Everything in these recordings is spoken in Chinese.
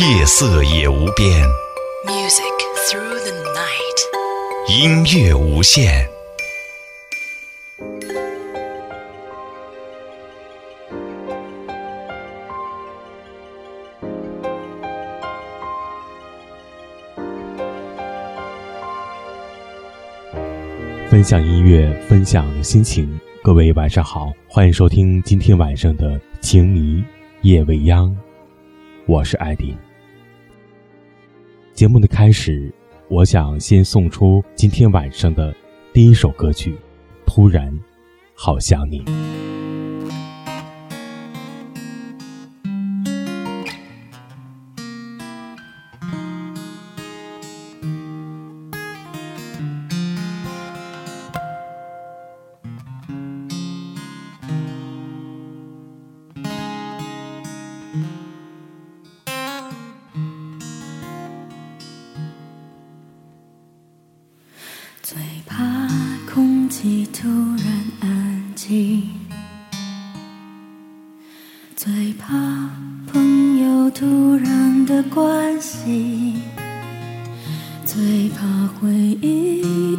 夜色也无边，Music through the night。音乐无限。分享音乐，分享心情。各位晚上好，欢迎收听今天晚上的《情迷夜未央》，我是艾迪。节目的开始，我想先送出今天晚上的第一首歌曲《突然好想你》。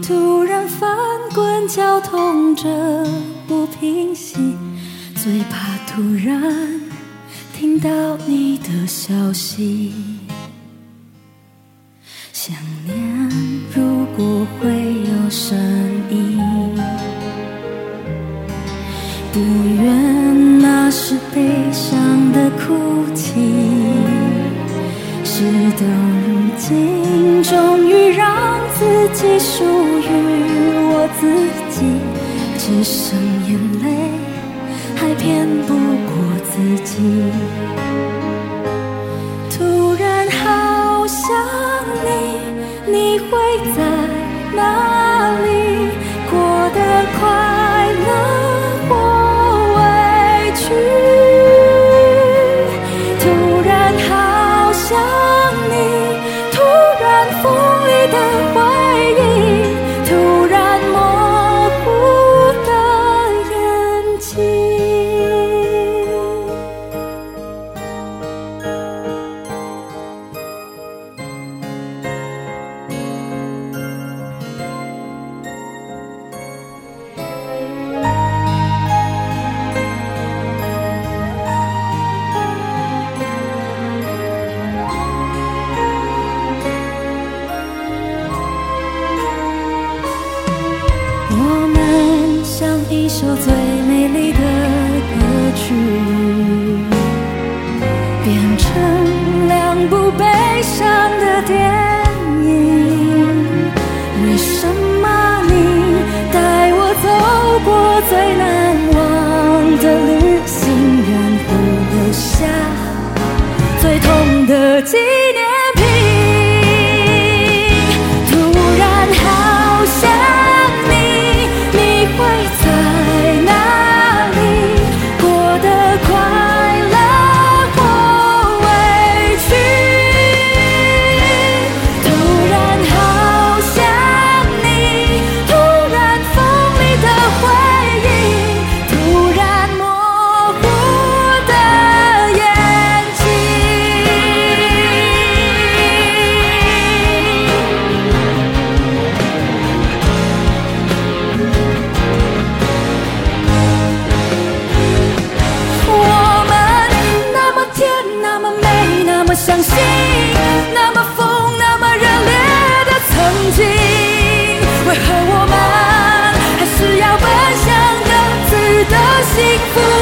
突然翻滚绞痛着不平息，最怕突然听到你的消息。想念如果会有声音，不愿那是悲伤的哭泣。事到如今，终于让自己属自的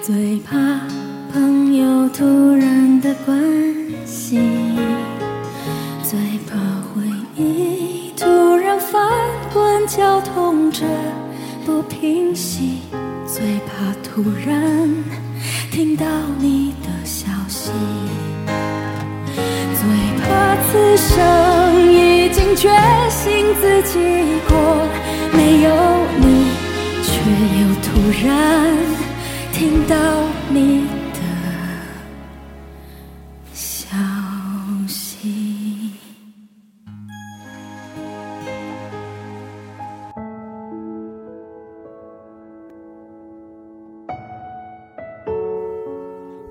最怕朋友突然的关心，最怕回忆突然翻滚绞痛着不平息，最怕突然听到你的消息。最怕此生已经决心自己过，没有你，却又突然听到你的消息。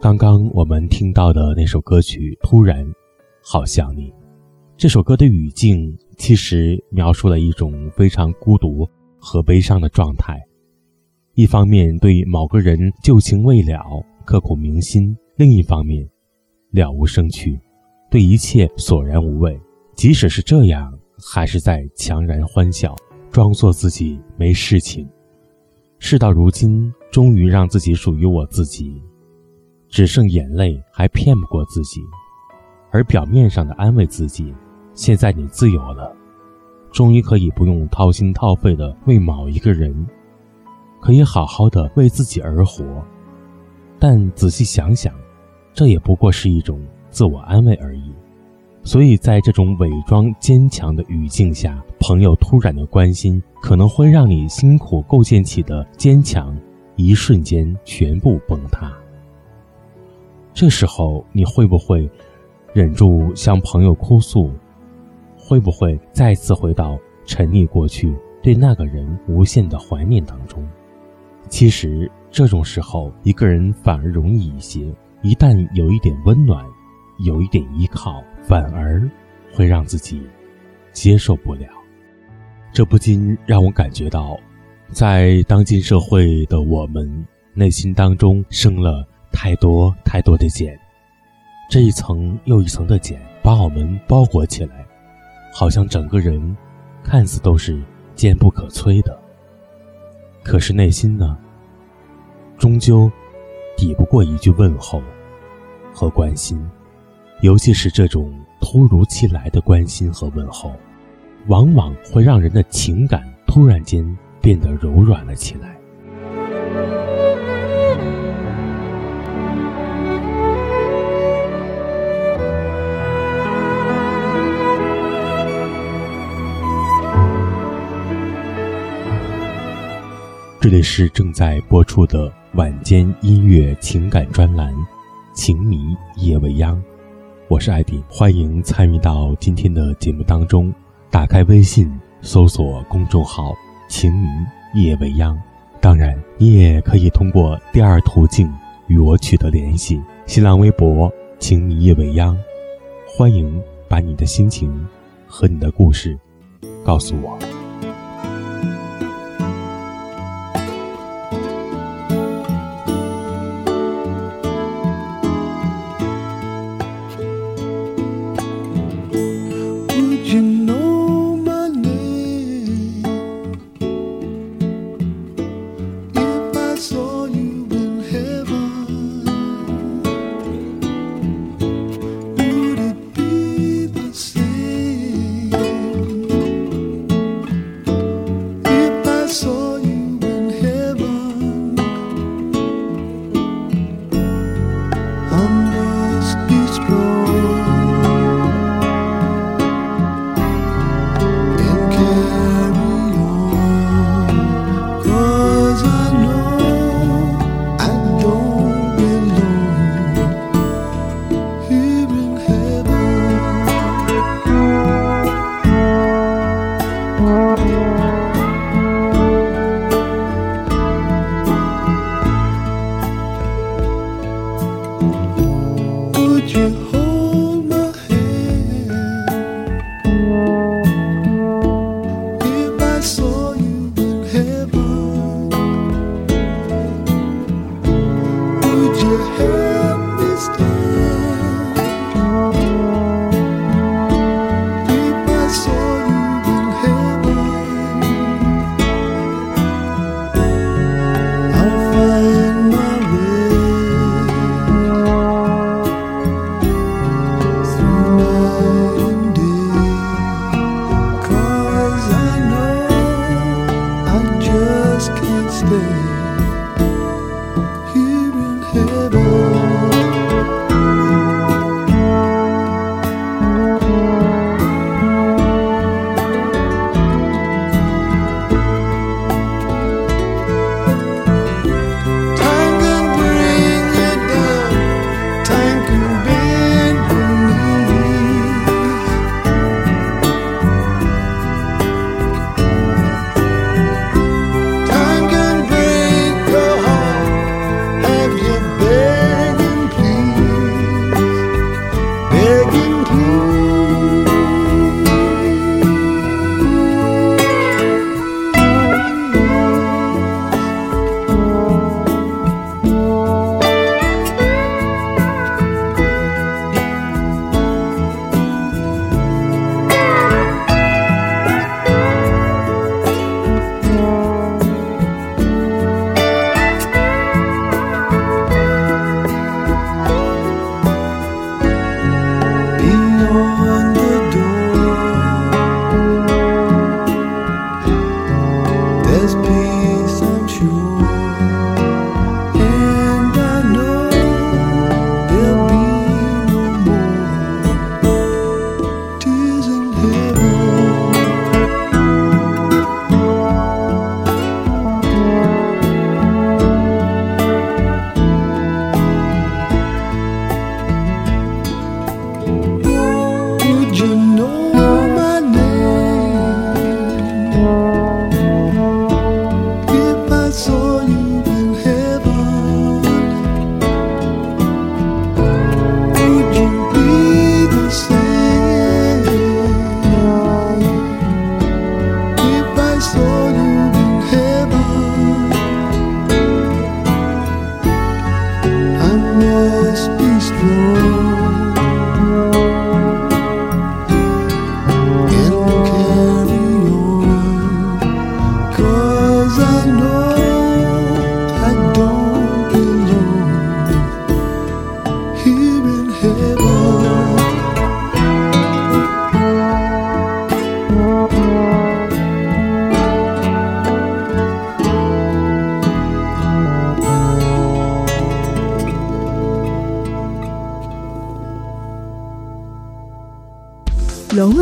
刚刚我们听到的那首歌曲《突然好想你》，这首歌的语境其实描述了一种非常孤独和悲伤的状态。一方面对某个人旧情未了，刻骨铭心；另一方面，了无生趣，对一切索然无味。即使是这样，还是在强颜欢笑，装作自己没事情。事到如今，终于让自己属于我自己。只剩眼泪还骗不过自己，而表面上的安慰自己，现在你自由了，终于可以不用掏心掏肺的为某一个人，可以好好的为自己而活。但仔细想想，这也不过是一种自我安慰而已。所以在这种伪装坚强的语境下，朋友突然的关心，可能会让你辛苦构建起的坚强，一瞬间全部崩塌。这时候你会不会忍住向朋友哭诉？会不会再次回到沉溺过去对那个人无限的怀念当中？其实这种时候，一个人反而容易一些。一旦有一点温暖，有一点依靠，反而会让自己接受不了。这不禁让我感觉到，在当今社会的我们内心当中生了。太多太多的茧，这一层又一层的茧把我们包裹起来，好像整个人看似都是坚不可摧的。可是内心呢，终究抵不过一句问候和关心，尤其是这种突如其来的关心和问候，往往会让人的情感突然间变得柔软了起来。这里是正在播出的晚间音乐情感专栏《情迷夜未央》，我是艾迪，欢迎参与到今天的节目当中。打开微信，搜索公众号“情迷夜未央”。当然，你也可以通过第二途径与我取得联系：新浪微博“情迷夜未央”。欢迎把你的心情和你的故事告诉我。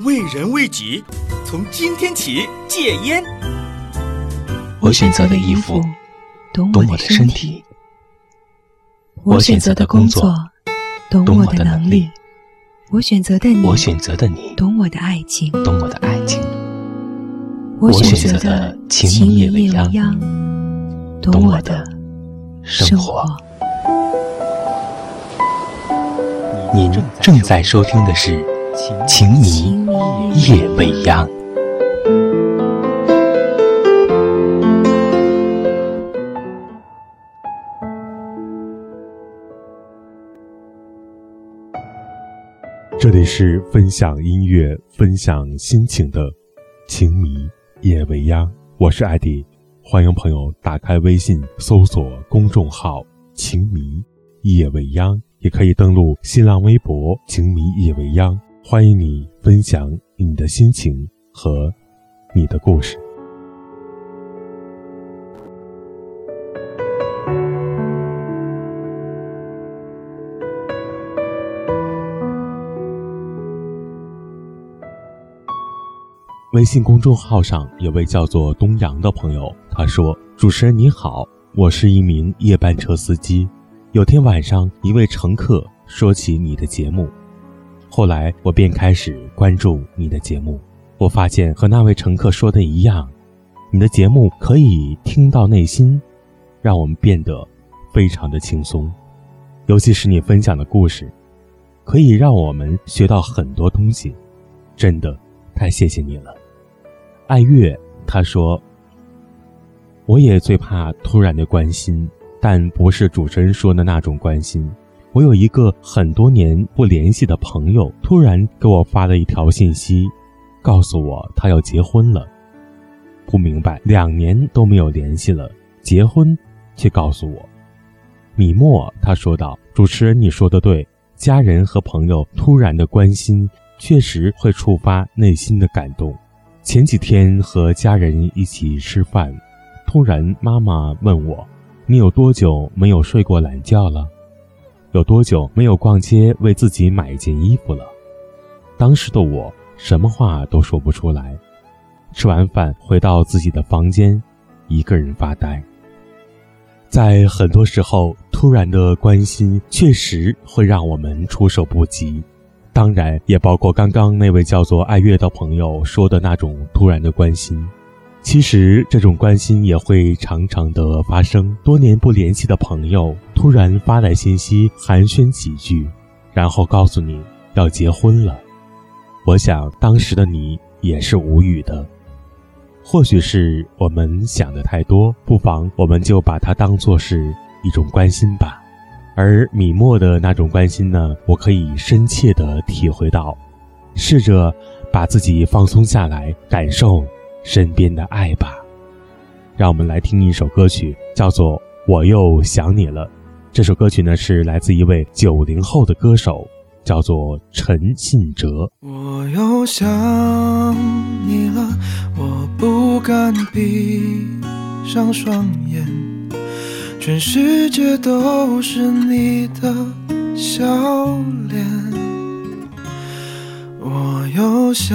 为人为己，从今天起戒烟。我选择的衣服，懂我的身体；我选择的工作，懂我的能力；我选择的你，我选择的你，懂我的爱情，懂我的爱情；我选择的情迷夜未央，懂我的生活。您正在收听的是《情迷夜未央》。这里是分享音乐、分享心情的《情迷夜未央》，我是艾迪，欢迎朋友打开微信搜索公众号“情迷夜未央”，也可以登录新浪微博“情迷夜未央”，欢迎你分享你的心情和你的故事。微信公众号上有位叫做东阳的朋友，他说：“主持人你好，我是一名夜班车司机。有天晚上，一位乘客说起你的节目，后来我便开始关注你的节目。我发现和那位乘客说的一样，你的节目可以听到内心，让我们变得非常的轻松。尤其是你分享的故事，可以让我们学到很多东西。真的，太谢谢你了。”爱月他说：“我也最怕突然的关心，但不是主持人说的那种关心。我有一个很多年不联系的朋友，突然给我发了一条信息，告诉我他要结婚了。不明白，两年都没有联系了，结婚却告诉我。”米莫他说道：“主持人，你说的对，家人和朋友突然的关心，确实会触发内心的感动。”前几天和家人一起吃饭，突然妈妈问我：“你有多久没有睡过懒觉了？有多久没有逛街为自己买一件衣服了？”当时的我什么话都说不出来。吃完饭回到自己的房间，一个人发呆。在很多时候，突然的关心确实会让我们措手不及。当然，也包括刚刚那位叫做爱月的朋友说的那种突然的关心。其实，这种关心也会常常的发生。多年不联系的朋友突然发来信息，寒暄几句，然后告诉你要结婚了。我想，当时的你也是无语的。或许是我们想的太多，不妨我们就把它当做是一种关心吧。而米墨的那种关心呢，我可以深切的体会到。试着把自己放松下来，感受身边的爱吧。让我们来听一首歌曲，叫做《我又想你了》。这首歌曲呢是来自一位九零后的歌手，叫做陈信哲。我又想你了，我不敢闭上双眼。全世界都是你的笑脸，我又想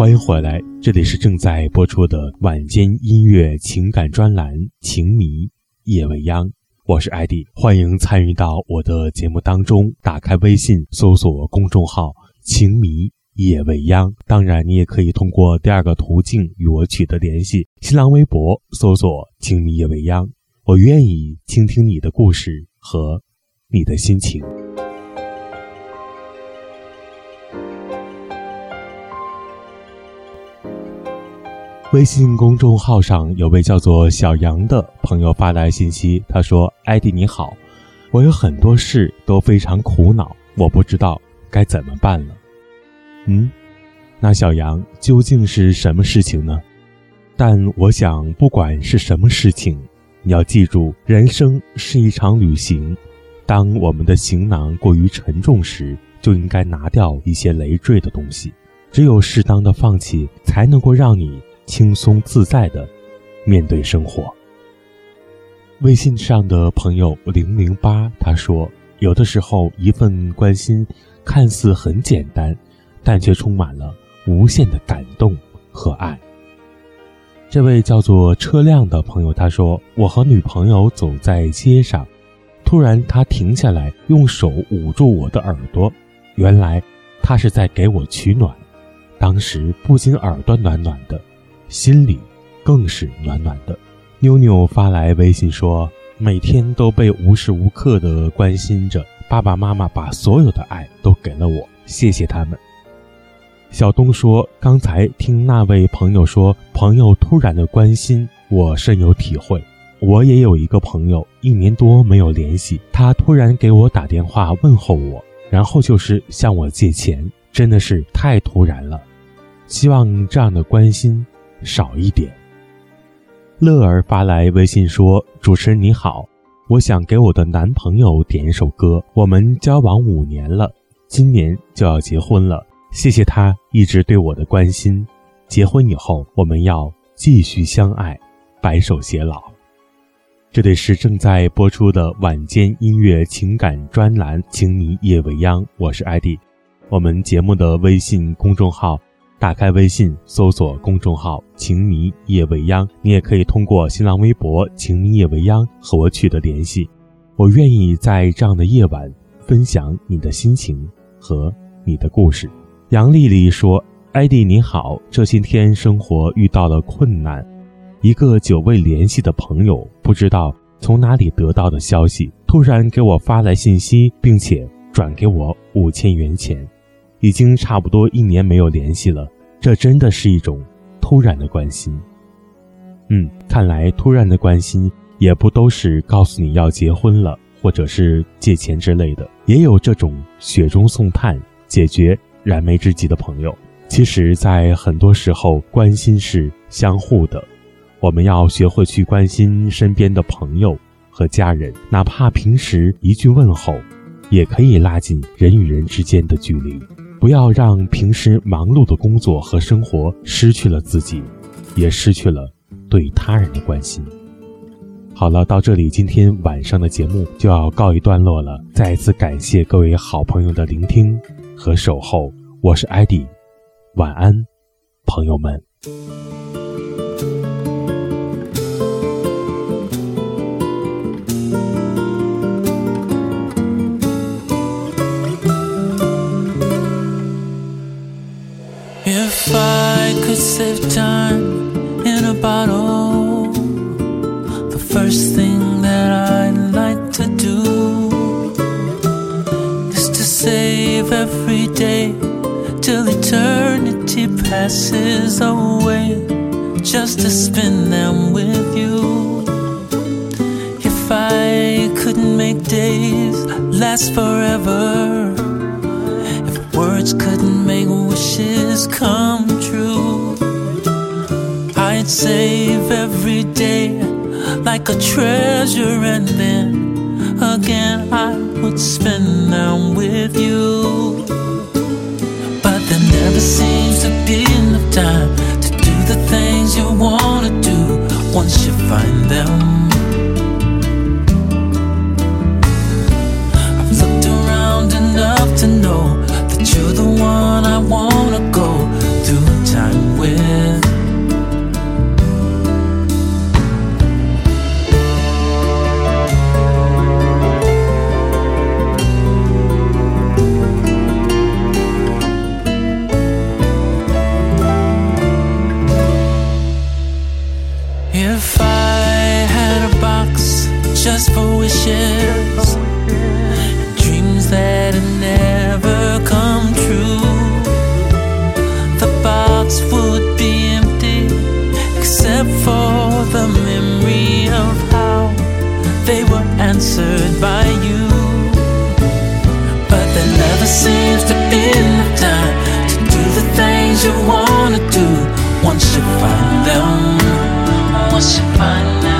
欢迎回来，这里是正在播出的晚间音乐情感专栏《情迷夜未央》，我是艾迪，欢迎参与到我的节目当中。打开微信，搜索公众号“情迷夜未央”，当然你也可以通过第二个途径与我取得联系：新浪微博搜索“情迷夜未央”，我愿意倾听你的故事和你的心情。微信公众号上有位叫做小杨的朋友发来信息，他说：“艾迪你好，我有很多事都非常苦恼，我不知道该怎么办了。”嗯，那小杨究竟是什么事情呢？但我想，不管是什么事情，你要记住，人生是一场旅行。当我们的行囊过于沉重时，就应该拿掉一些累赘的东西。只有适当的放弃，才能够让你。轻松自在的面对生活。微信上的朋友零零八他说：“有的时候，一份关心看似很简单，但却充满了无限的感动和爱。”这位叫做车辆的朋友他说：“我和女朋友走在街上，突然她停下来，用手捂住我的耳朵，原来她是在给我取暖。当时不仅耳朵暖暖的。”心里更是暖暖的。妞妞发来微信说：“每天都被无时无刻的关心着，爸爸妈妈把所有的爱都给了我，谢谢他们。”小东说：“刚才听那位朋友说，朋友突然的关心我深有体会。我也有一个朋友，一年多没有联系，他突然给我打电话问候我，然后就是向我借钱，真的是太突然了。希望这样的关心少一点。乐儿发来微信说：“主持人你好，我想给我的男朋友点一首歌。我们交往五年了，今年就要结婚了。谢谢他一直对我的关心。结婚以后，我们要继续相爱，白首偕老。”这里是正在播出的晚间音乐情感专栏《情迷夜未央》，我是艾迪。我们节目的微信公众号。打开微信，搜索公众号“情迷夜未央”，你也可以通过新浪微博“情迷夜未央”和我取得联系。我愿意在这样的夜晚分享你的心情和你的故事。杨丽丽说：“艾迪你好，这些天生活遇到了困难，一个久未联系的朋友不知道从哪里得到的消息，突然给我发来信息，并且转给我五千元钱。”已经差不多一年没有联系了，这真的是一种突然的关心。嗯，看来突然的关心也不都是告诉你要结婚了，或者是借钱之类的，也有这种雪中送炭、解决燃眉之急的朋友。其实，在很多时候，关心是相互的，我们要学会去关心身边的朋友和家人，哪怕平时一句问候，也可以拉近人与人之间的距离。不要让平时忙碌的工作和生活失去了自己，也失去了对他人的关心。好了，到这里，今天晚上的节目就要告一段落了。再一次感谢各位好朋友的聆听和守候，我是艾迪，晚安，朋友们。Time in a bottle. The first thing that I'd like to do is to save every day till eternity passes away, just to spend them with you. If I couldn't make days last forever, if words couldn't make wishes come save every day like a treasure, and then again I would spend them with you. But there never seems to be enough time to do the things you wanna do once you find them. The memory of how they were answered by you. But there never seems to be enough time to do the things you wanna do once you find them. Once you find them,